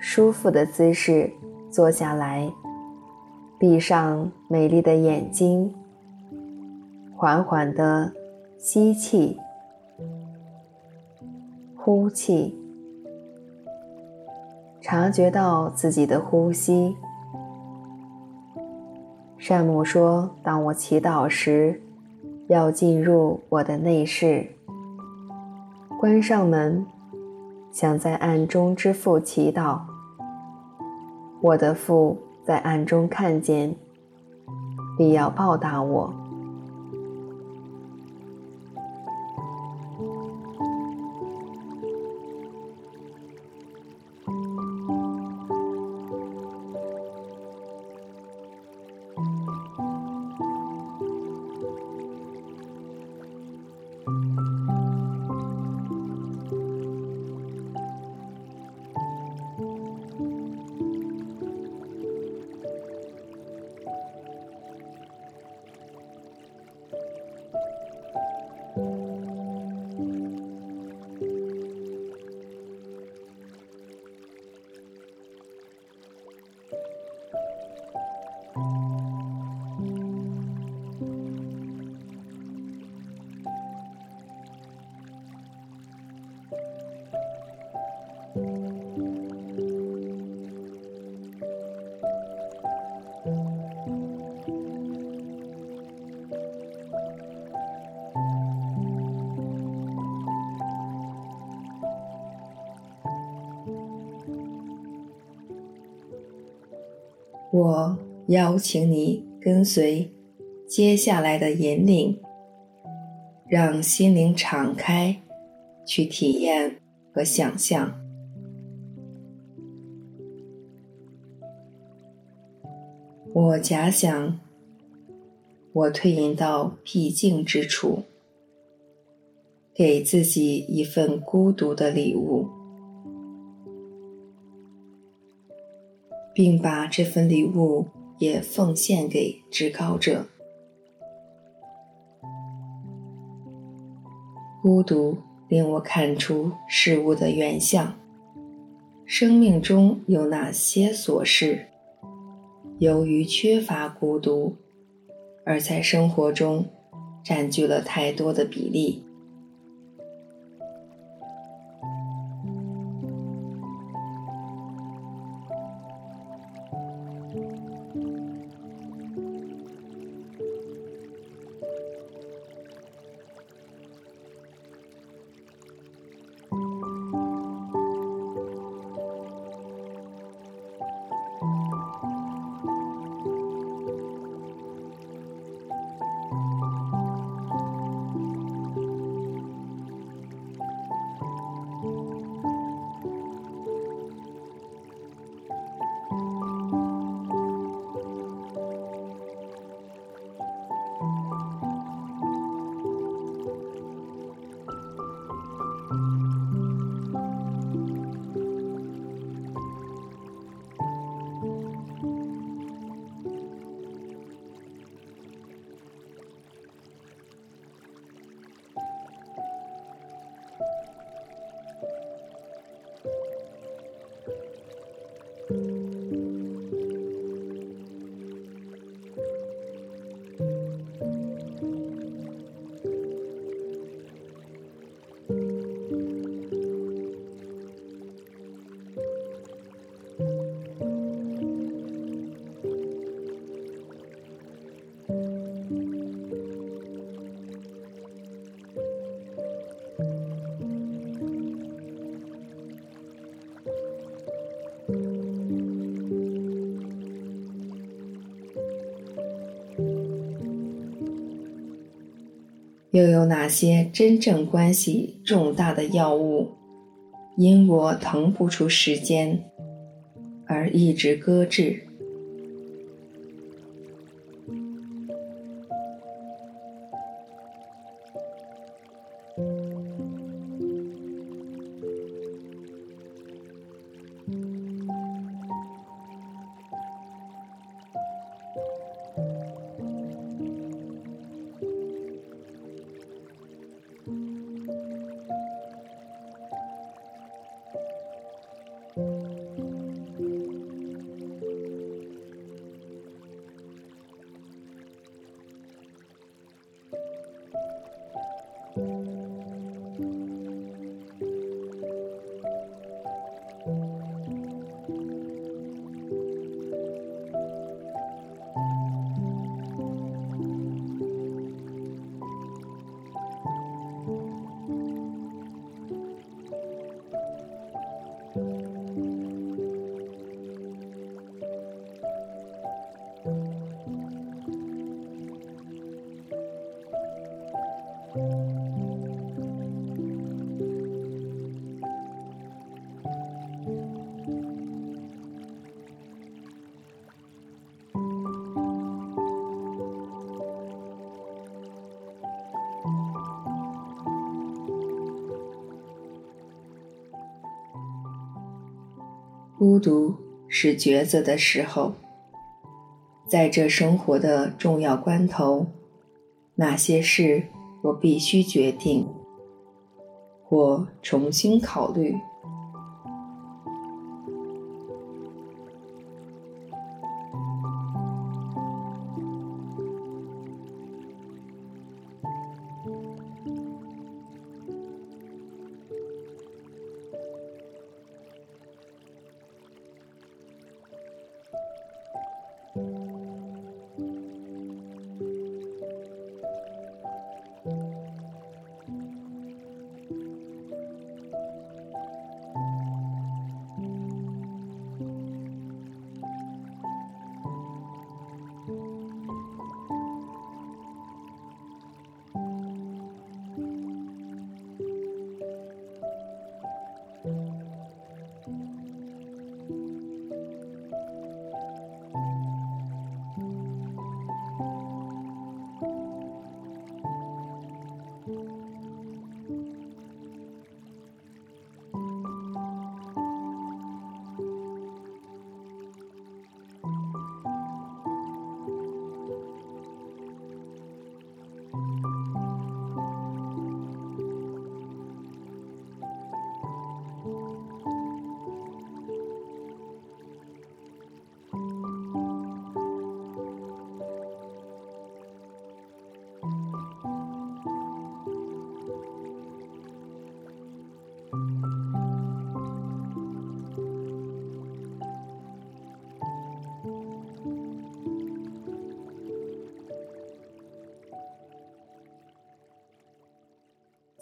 舒服的姿势坐下来，闭上美丽的眼睛，缓缓的吸气、呼气，察觉到自己的呼吸。善母说：“当我祈祷时，要进入我的内室，关上门。”想在暗中之父祈祷，我的父在暗中看见，必要报答我。我邀请你跟随接下来的引领，让心灵敞开，去体验和想象。我假想，我退隐到僻静之处，给自己一份孤独的礼物。并把这份礼物也奉献给至高者。孤独令我看出事物的原相。生命中有哪些琐事，由于缺乏孤独，而在生活中占据了太多的比例。又有哪些真正关系重大的药物，因我腾不出时间，而一直搁置。孤独是抉择的时候，在这生活的重要关头，哪些事我必须决定或重新考虑？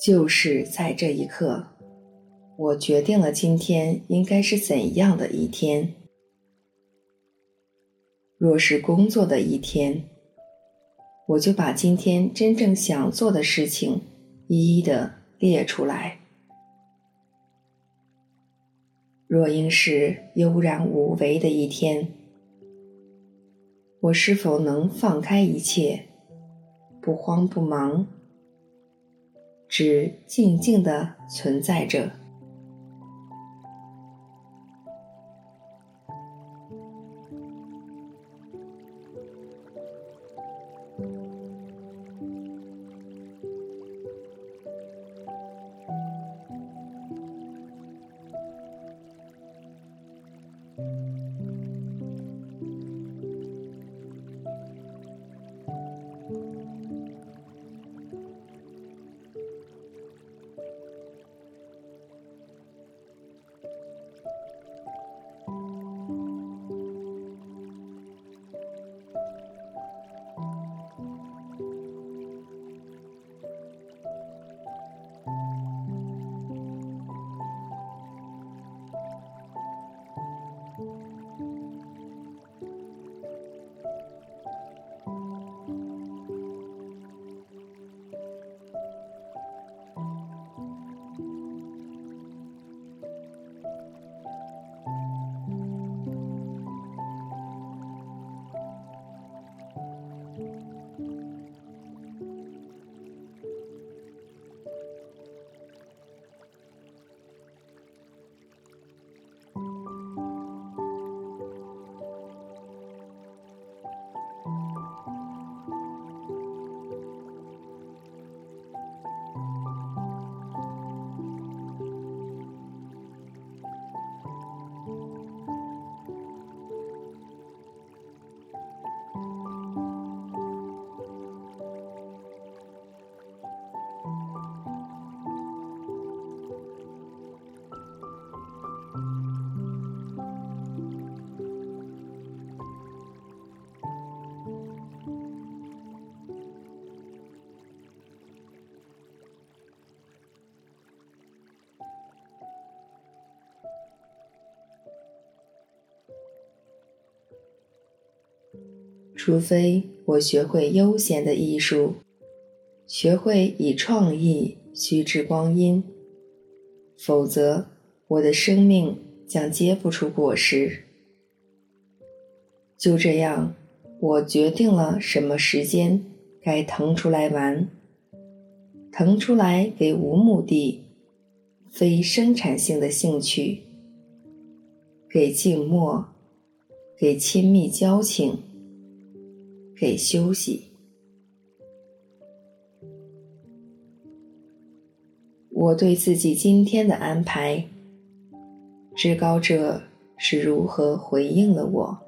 就是在这一刻，我决定了今天应该是怎样的一天。若是工作的一天，我就把今天真正想做的事情一一的列出来。若应是悠然无为的一天，我是否能放开一切，不慌不忙？只静静地存在着。除非我学会悠闲的艺术，学会以创意虚掷光阴，否则我的生命将结不出果实。就这样，我决定了什么时间该腾出来玩，腾出来给无目的、非生产性的兴趣，给静默，给亲密交情，给休息。我对自己今天的安排，至高者是如何回应了我？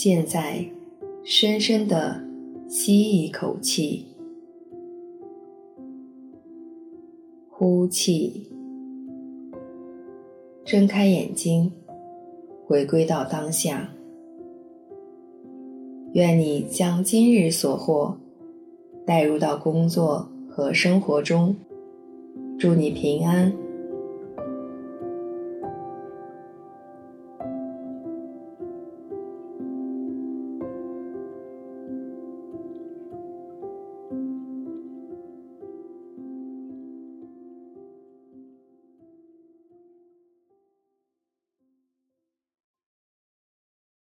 现在，深深的吸一口气，呼气，睁开眼睛，回归到当下。愿你将今日所获带入到工作和生活中。祝你平安。